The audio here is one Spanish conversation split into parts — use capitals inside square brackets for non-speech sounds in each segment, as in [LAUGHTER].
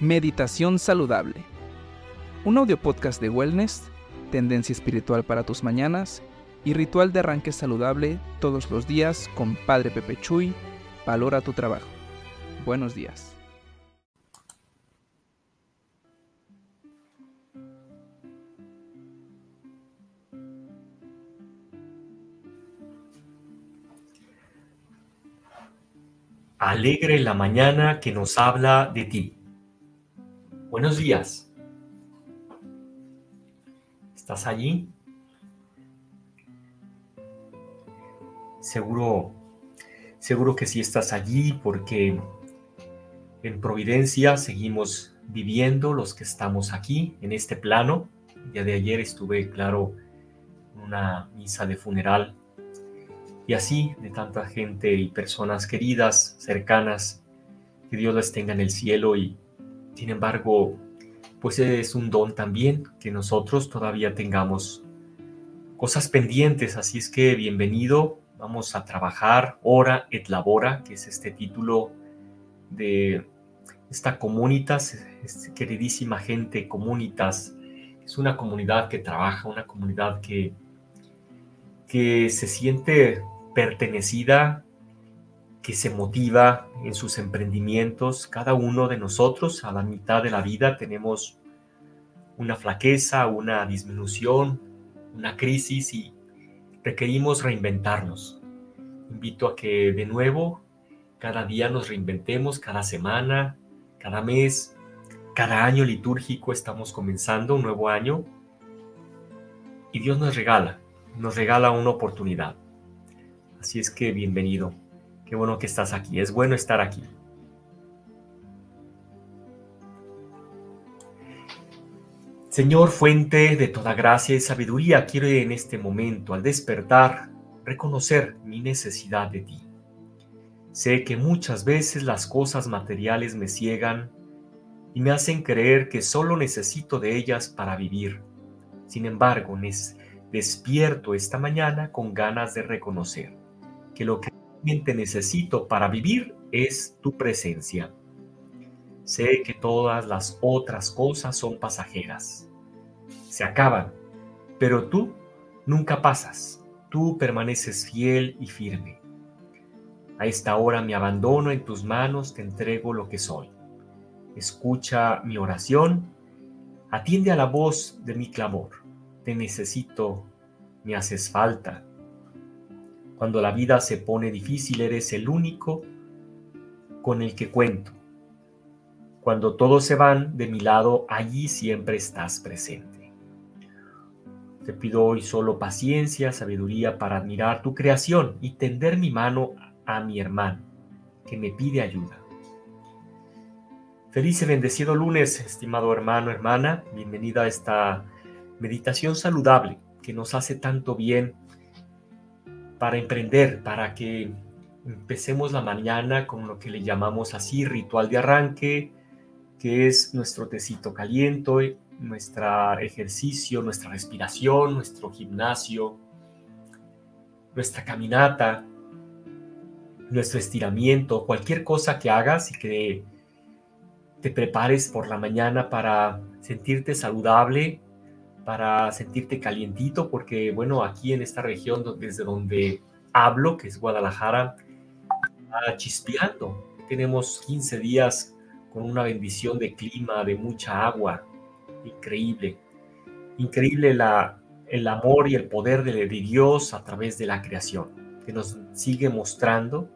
Meditación Saludable. Un audio podcast de wellness, tendencia espiritual para tus mañanas y ritual de arranque saludable todos los días con Padre Pepe Chuy. Valora tu trabajo. Buenos días. Alegre la mañana que nos habla de ti. Buenos días. ¿Estás allí? Seguro, seguro que sí estás allí porque en Providencia seguimos viviendo los que estamos aquí en este plano. El día de ayer estuve, claro, en una misa de funeral y así de tanta gente y personas queridas, cercanas, que Dios las tenga en el cielo y sin embargo, pues es un don también que nosotros todavía tengamos cosas pendientes, así es que bienvenido, vamos a trabajar hora et labora, que es este título de esta comunitas, queridísima gente, comunitas, es una comunidad que trabaja, una comunidad que, que se siente pertenecida que se motiva en sus emprendimientos. Cada uno de nosotros a la mitad de la vida tenemos una flaqueza, una disminución, una crisis y requerimos reinventarnos. Invito a que de nuevo cada día nos reinventemos, cada semana, cada mes, cada año litúrgico estamos comenzando un nuevo año y Dios nos regala, nos regala una oportunidad. Así es que bienvenido. Qué bueno que estás aquí. Es bueno estar aquí. Señor, fuente de toda gracia y sabiduría, quiero en este momento, al despertar, reconocer mi necesidad de ti. Sé que muchas veces las cosas materiales me ciegan y me hacen creer que solo necesito de ellas para vivir. Sin embargo, despierto esta mañana con ganas de reconocer que lo que necesito para vivir es tu presencia. Sé que todas las otras cosas son pasajeras. Se acaban, pero tú nunca pasas. Tú permaneces fiel y firme. A esta hora me abandono en tus manos, te entrego lo que soy. Escucha mi oración, atiende a la voz de mi clamor. Te necesito, me haces falta cuando la vida se pone difícil, eres el único con el que cuento. Cuando todos se van de mi lado, allí siempre estás presente. Te pido hoy solo paciencia, sabiduría para admirar tu creación y tender mi mano a mi hermano, que me pide ayuda. Feliz y bendecido lunes, estimado hermano, hermana. Bienvenida a esta meditación saludable que nos hace tanto bien para emprender, para que empecemos la mañana con lo que le llamamos así ritual de arranque, que es nuestro tecito caliente, nuestro ejercicio, nuestra respiración, nuestro gimnasio, nuestra caminata, nuestro estiramiento, cualquier cosa que hagas y que te prepares por la mañana para sentirte saludable, para sentirte calientito, porque bueno, aquí en esta región desde donde hablo, que es Guadalajara, está chispeando. Tenemos 15 días con una bendición de clima, de mucha agua. Increíble. Increíble la, el amor y el poder de, de Dios a través de la creación, que nos sigue mostrando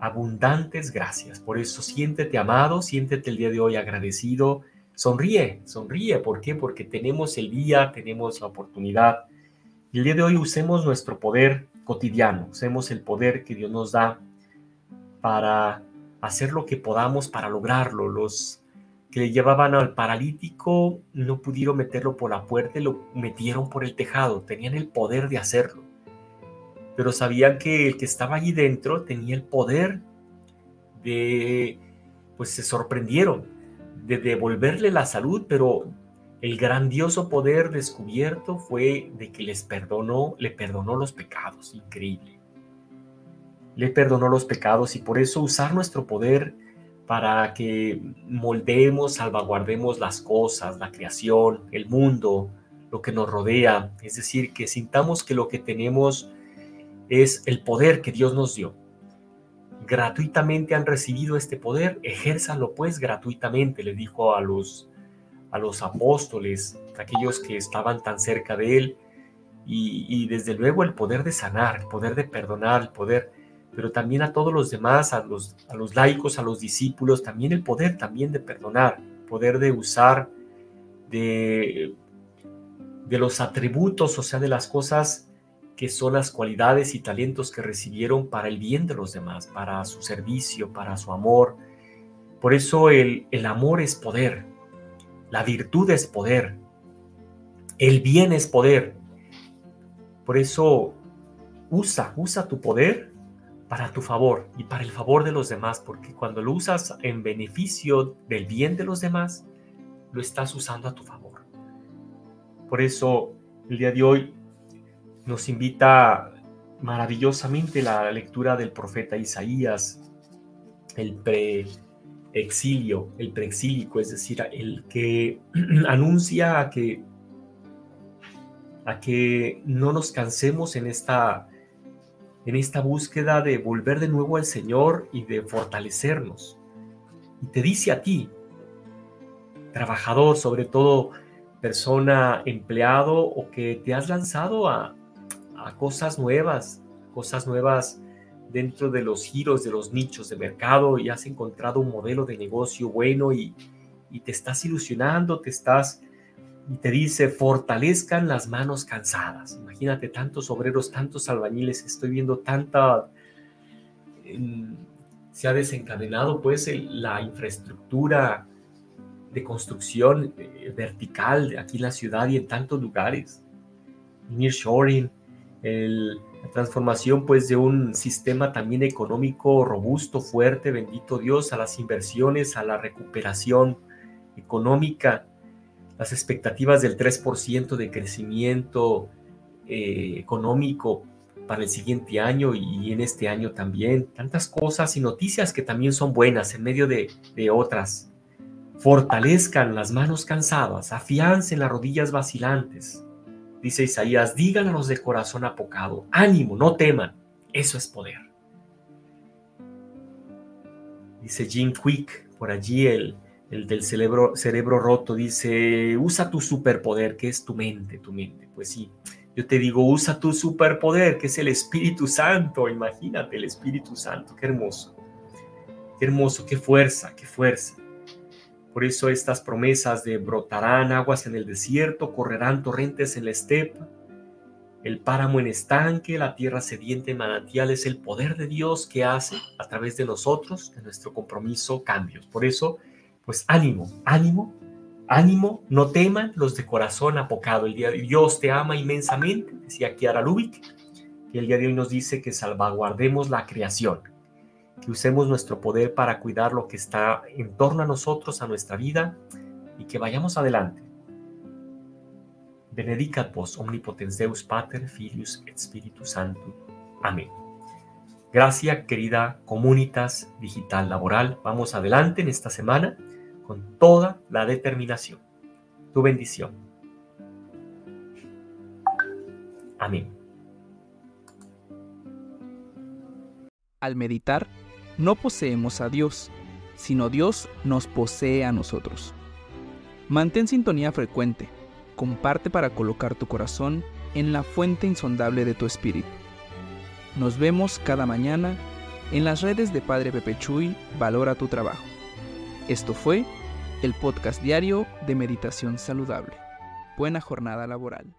abundantes gracias. Por eso siéntete amado, siéntete el día de hoy agradecido Sonríe, sonríe. ¿Por qué? Porque tenemos el día, tenemos la oportunidad. Y el día de hoy usemos nuestro poder cotidiano, usemos el poder que Dios nos da para hacer lo que podamos para lograrlo. Los que llevaban al paralítico no pudieron meterlo por la puerta, lo metieron por el tejado, tenían el poder de hacerlo. Pero sabían que el que estaba allí dentro tenía el poder de, pues se sorprendieron de devolverle la salud, pero el grandioso poder descubierto fue de que les perdonó, le perdonó los pecados, increíble. Le perdonó los pecados y por eso usar nuestro poder para que moldeemos, salvaguardemos las cosas, la creación, el mundo, lo que nos rodea. Es decir, que sintamos que lo que tenemos es el poder que Dios nos dio. Gratuitamente han recibido este poder, ejérzanlo pues gratuitamente, le dijo a los, a los apóstoles, aquellos que estaban tan cerca de él, y, y desde luego el poder de sanar, el poder de perdonar, el poder pero también a todos los demás, a los, a los laicos, a los discípulos, también el poder también de perdonar, poder de usar de, de los atributos, o sea, de las cosas que son las cualidades y talentos que recibieron para el bien de los demás, para su servicio, para su amor. Por eso el, el amor es poder, la virtud es poder, el bien es poder. Por eso usa, usa tu poder para tu favor y para el favor de los demás, porque cuando lo usas en beneficio del bien de los demás, lo estás usando a tu favor. Por eso el día de hoy nos invita maravillosamente la lectura del profeta Isaías, el preexilio, el preexílico, es decir, el que [CLEARS THROAT] anuncia a que, a que no nos cansemos en esta en esta búsqueda de volver de nuevo al Señor y de fortalecernos. Y te dice a ti, trabajador, sobre todo persona, empleado o que te has lanzado a, cosas nuevas, cosas nuevas dentro de los giros, de los nichos de mercado y has encontrado un modelo de negocio bueno y, y te estás ilusionando, te estás y te dice, fortalezcan las manos cansadas. Imagínate tantos obreros, tantos albañiles, estoy viendo tanta... se ha desencadenado pues la infraestructura de construcción eh, vertical aquí en la ciudad y en tantos lugares. Nearshoring, la transformación pues de un sistema también económico robusto, fuerte, bendito Dios, a las inversiones, a la recuperación económica las expectativas del 3% de crecimiento eh, económico para el siguiente año y en este año también. Tantas cosas y noticias que también son buenas en medio de, de otras. Fortalezcan las manos cansadas, afiancen las rodillas vacilantes. Dice Isaías, los de corazón apocado, ánimo, no teman, eso es poder. Dice Jim Quick, por allí el, el del cerebro, cerebro roto dice, usa tu superpoder, que es tu mente, tu mente. Pues sí, yo te digo, usa tu superpoder, que es el Espíritu Santo. Imagínate el Espíritu Santo, qué hermoso. Qué hermoso, qué fuerza, qué fuerza. Por eso estas promesas de brotarán aguas en el desierto, correrán torrentes en la estepa, el páramo en estanque, la tierra sediente en manantial, es el poder de Dios que hace a través de nosotros, de nuestro compromiso, cambios. Por eso pues ánimo, ánimo, ánimo, no teman los de corazón apocado. El día de Dios te ama inmensamente, decía Kiara Lubick, que el día de hoy nos dice que salvaguardemos la creación, que usemos nuestro poder para cuidar lo que está en torno a nosotros, a nuestra vida, y que vayamos adelante. Benedicat vos omnipotens Deus Pater, Filius et Spiritus Sanctus. Amén. Gracias, querida comunitas digital laboral. Vamos adelante en esta semana con toda la determinación. Tu bendición. Amén. Al meditar, no poseemos a Dios, sino Dios nos posee a nosotros. Mantén sintonía frecuente, comparte para colocar tu corazón en la fuente insondable de tu espíritu. Nos vemos cada mañana en las redes de Padre Pepe Chuy, Valora tu Trabajo. Esto fue el podcast diario de Meditación Saludable. Buena jornada laboral.